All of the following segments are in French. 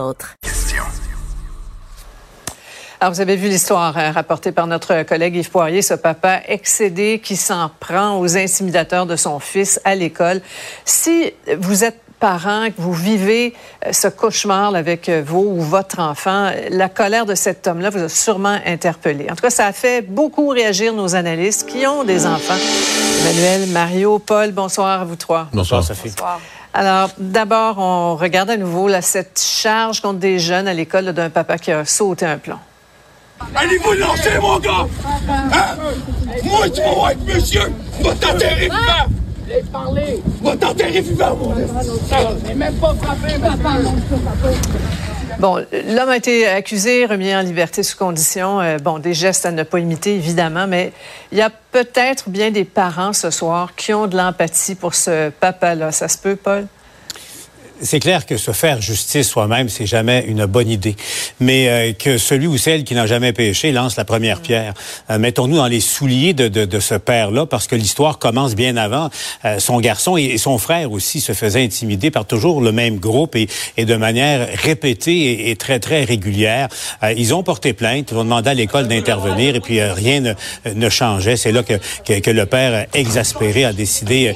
autres. Alors, vous avez vu l'histoire hein, rapportée par notre collègue Yves Poirier, ce papa excédé qui s'en prend aux intimidateurs de son fils à l'école. Si vous êtes parent, que vous vivez euh, ce cauchemar avec euh, vous ou votre enfant, la colère de cet homme-là vous a sûrement interpellé. En tout cas, ça a fait beaucoup réagir nos analystes qui ont des enfants. Emmanuel, Mario, Paul, bonsoir à vous trois. Bonsoir, Sophie. Bonsoir. Alors, d'abord, on regarde à nouveau là, cette charge contre des jeunes à l'école d'un papa qui a sauté un plomb. Allez vous lancer, mon gars! Hein? Moi, tu vas voir avec monsieur! Va t'enterrer vivant! Laisse parler! Va t'enterrer vivant, mon J'ai même pas frappé, papa! Bon, l'homme a été accusé, remis en liberté sous condition. Euh, bon, des gestes à ne pas imiter, évidemment, mais il y a peut-être bien des parents ce soir qui ont de l'empathie pour ce papa-là. Ça se peut, Paul? C'est clair que se faire justice soi-même, c'est jamais une bonne idée. Mais euh, que celui ou celle qui n'a jamais péché lance la première pierre. Euh, mettons-nous dans les souliers de, de, de ce père-là, parce que l'histoire commence bien avant. Euh, son garçon et, son frère aussi se faisaient intimider par toujours le même groupe et, et de manière répétée et, très, très régulière. ils ont porté plainte, ils ont demandé à l'école d'intervenir et puis rien ne, ne changeait. C'est là que, que, que, le père, exaspéré, a décidé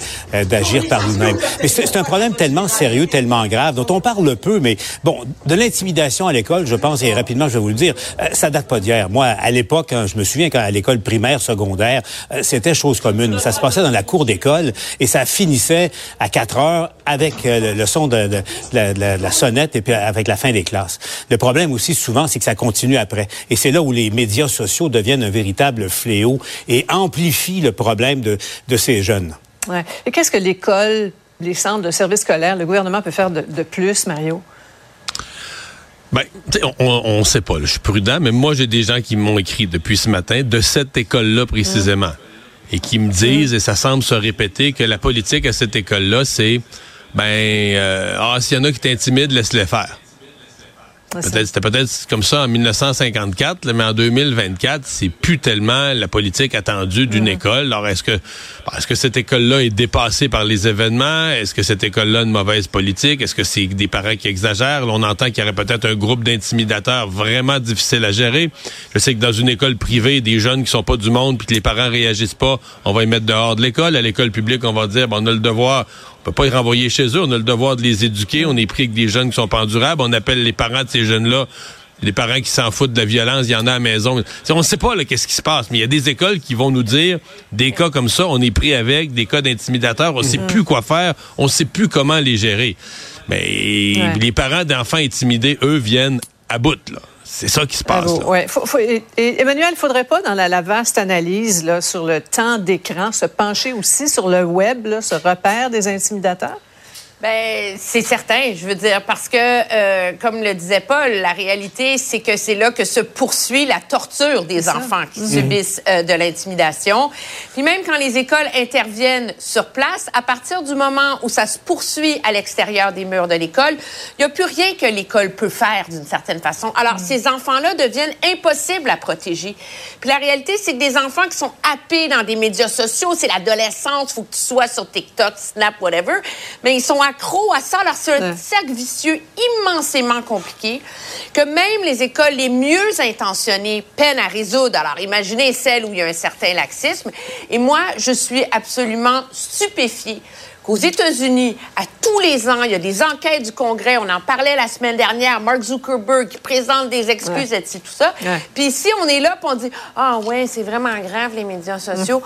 d'agir par lui-même. Mais c'est un problème tellement sérieux, tellement grave, dont on parle peu, mais bon, de l'intimidation à l'école, je pense, et rapidement, je vais vous le dire, euh, ça date pas d'hier. Moi, à l'époque, je me souviens qu'à l'école primaire, secondaire, euh, c'était chose commune. Ça se passait dans la cour d'école et ça finissait à 4 heures avec euh, le, son de, la, sonnette et puis avec la fin des classes. Le problème aussi, souvent, c'est que ça continue après. Et c'est là où les médias sociaux deviennent un véritable fléau et amplifient le problème de, de ces jeunes. Ouais. Et qu'est-ce que l'école les centres de services scolaires, le gouvernement peut faire de, plus, Mario? Ben, on ne sait pas. je suis prudent, mais moi, j'ai des gens qui m'ont écrit depuis ce matin de cette école-là précisément. Et qui me disent, et ça semble se répéter, que la politique à cette école-là, c'est, ben, euh, ah, s'il y en a qui t'intimident, laisse-les faire. Peut-être, c'était peut-être comme ça en 1954, mais en 2024, c'est plus tellement la politique attendue d'une mm. école. Alors, est-ce que, est-ce que cette école-là est dépassée par les événements? Est-ce que cette école-là a une mauvaise politique? Est-ce que c'est des parents qui exagèrent? on entend qu'il y aurait peut-être un groupe d'intimidateurs vraiment difficile à gérer. Je sais que dans une école privée, des jeunes qui sont pas du monde puis que les parents réagissent pas, on va les mettre dehors de l'école. À l'école publique, on va dire, on a le devoir, on peut pas les renvoyer chez eux. On a le devoir de les éduquer. On est pris avec des jeunes qui sont pas endurables. On appelle les parents de ces jeunes-là les parents qui s'en foutent de la violence, il y en a à la maison. On ne sait pas qu'est-ce qui se passe, mais il y a des écoles qui vont nous dire des cas comme ça, on est pris avec, des cas d'intimidateurs, on ne sait mm-hmm. plus quoi faire, on ne sait plus comment les gérer. Mais les parents d'enfants intimidés, eux, viennent à bout, là. C'est ça qui se passe. Ouais. et, Emmanuel, il ne faudrait pas, dans la, vaste analyse là, sur le temps d'écran, se pencher aussi sur le web, là, ce repère des intimidateurs? Ben, c'est certain, je veux dire, parce que, euh, comme le disait Paul, la réalité, c'est que c'est là que se poursuit la torture des enfants qui mhm. subissent euh, de l'intimidation. Puis même quand les écoles interviennent sur place, à partir du moment où ça se poursuit à l'extérieur des murs de l'école, il n'y a plus rien que l'école peut faire d'une certaine façon. Alors, mhm. ces enfants-là deviennent impossibles à protéger. Puis la réalité, c'est que des enfants qui sont happés dans des médias sociaux, c'est l'adolescence, faut que tu sois sur TikTok, Snap, whatever, mais ils sont accro à ça. Alors, c'est un cercle vicieux immensément compliqué que même les écoles les mieux intentionnées peinent à résoudre. Alors, imaginez celles où il y a un certain laxisme. Et moi, je suis absolument stupéfiée qu'aux États-Unis, à tous les ans, il y a des enquêtes du Congrès. On en parlait la semaine dernière. Mark Zuckerberg qui présente des excuses et tout ça. Puis ici, on est là, puis on dit Ah, ouais, c'est vraiment grave, les médias sociaux. Mm.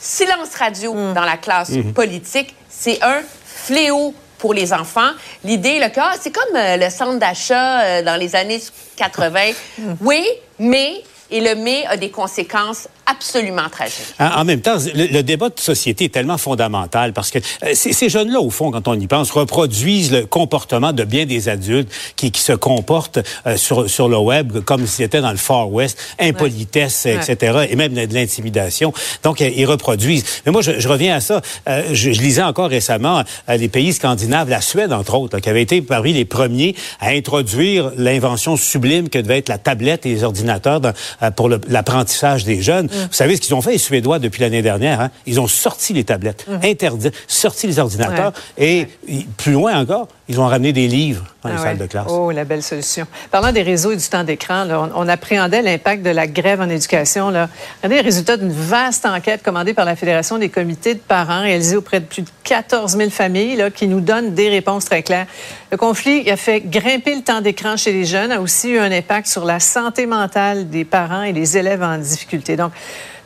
Silence radio mm. dans la classe mm-hmm. politique, c'est un fléau pour les enfants. L'idée, le cas, c'est comme euh, le centre d'achat euh, dans les années 80. oui, mais, et le mais a des conséquences absolument tragique. En, même temps, le, débat de société est tellement fondamental parce que euh, ces jeunes-là, au fond, quand on y pense, reproduisent le comportement de bien des adultes qui, qui se comportent euh, sur, sur le web comme s'ils étaient dans le Far West, impolitesse, etc., et même de, l'intimidation. Donc, euh, ils reproduisent. Mais moi, je, je reviens à ça. Je, je, lisais encore récemment les pays scandinaves, la Suède, entre autres, qui avait été parmi les premiers à introduire l'invention sublime que devait être la tablette et les ordinateurs dans, pour l'apprentissage des jeunes. Vous savez ce qu'ils ont fait, les Suédois, depuis l'année dernière? Hein? Ils ont sorti les tablettes, interdit, sorti les ordinateurs et plus loin encore, Ils ont ramené des livres dans les Ah salles ouais. de classe. Oh, la belle solution. Parlant des réseaux et du temps d'écran, on, on appréhendait l'impact de la grève en éducation. Là. Regardez les résultats d'une vaste enquête commandée par la Fédération des comités de parents, réalisée auprès de plus de 14 000 familles, là, qui nous donne des réponses très claires. Le conflit a fait grimper le temps d'écran chez les jeunes, a aussi eu un impact sur la santé mentale des parents et des élèves en difficulté. Donc,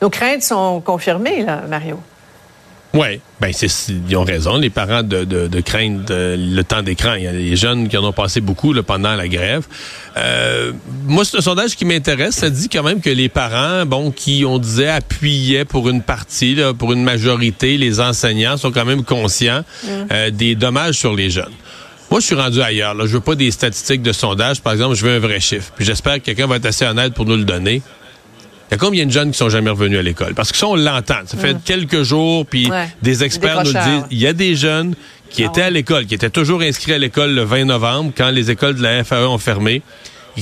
nos craintes sont confirmées, là, Mario. Oui, ben ils ont raison. Les parents de, de, de craindre euh, le temps d'écran. Il y a des jeunes qui en ont passé beaucoup là, pendant la grève. Euh, moi, c'est un sondage qui m'intéresse. Ça dit quand même que les parents, bon, qui on disait appuyaient pour une partie, là, pour une majorité, les enseignants sont quand même conscients euh, des dommages sur les jeunes. Moi, je suis rendu ailleurs. Là. Je veux pas des statistiques de sondage. Par exemple, je veux un vrai chiffre. Puis j'espère que quelqu'un va être assez honnête pour nous le donner. Il y a combien de jeunes qui sont jamais revenus à l'école? Parce que ça, on l'entend. Ça fait quelques jours, puis Ouais. des experts nous disent. Il y a des jeunes qui Ah étaient à l'école, qui étaient toujours inscrits à l'école le 20 novembre, quand les écoles de la FAE ont fermé,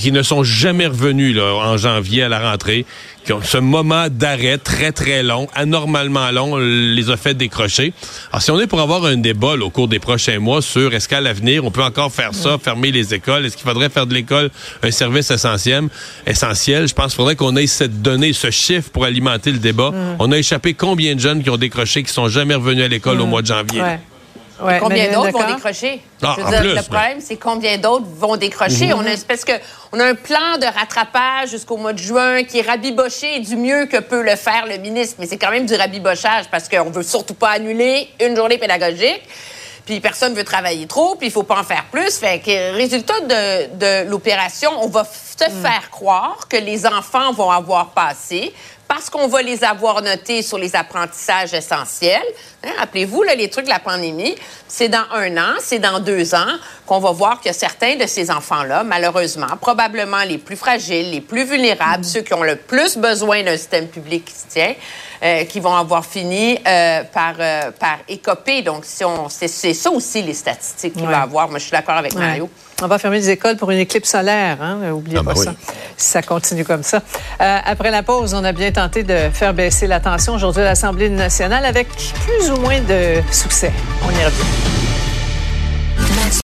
qui ne sont jamais revenus là, en janvier à la rentrée, qui ont ce moment d'arrêt très, très long, anormalement long, les a fait décrocher. Alors, si on est pour avoir un débat là, au cours des prochains mois sur est-ce qu'à l'avenir, on peut encore faire ça, fermer les écoles, est-ce qu'il faudrait faire de l'école un service essentiel, essentiel, je pense qu'il faudrait qu'on ait cette donnée, ce chiffre pour alimenter le débat. On a échappé combien de jeunes qui ont décroché, qui sont jamais revenus à l'école au mois de janvier? Ouais. Ouais, Combien d'autres vont décrocher? Ah, Je veux en dire, plus, le mais- problème, c'est combien d'autres vont décrocher? Mhm. On a une espèce que, on a un plan de rattrapage jusqu'au mois de juin qui est rabiboché du mieux que peut le faire le ministre. Mais c'est quand même du rabibochage parce qu'on veut surtout pas annuler une journée pédagogique. Puis personne veut travailler trop, puis il faut pas en faire plus. Fait que résultat de, de l'opération, on va te Mm. faire croire que les enfants vont avoir passé parce qu'on va les avoir notés sur les apprentissages essentiels. Hein, Rappelez-vous, les trucs de la pandémie, c'est dans un an, c'est dans deux ans qu'on va voir que certains de ces enfants-là, malheureusement, probablement les plus fragiles, les plus vulnérables, ceux qui ont le plus besoin d'un système public qui se tient, euh, qui vont avoir fini euh, par, euh, par écoper. Donc, si c'est, c'est ça aussi les statistiques qu'il Ouais. va avoir. Moi, je suis d'accord avec Ouais. Mario. On va fermer les écoles pour une éclipse solaire. Hein? Oubliez Ah, ben pas oui. ça. Si ça continue comme ça. Euh, après la pause, on a bien tenté de faire baisser la tension aujourd'hui à l'Assemblée nationale avec plus ou moins de succès. On y revient.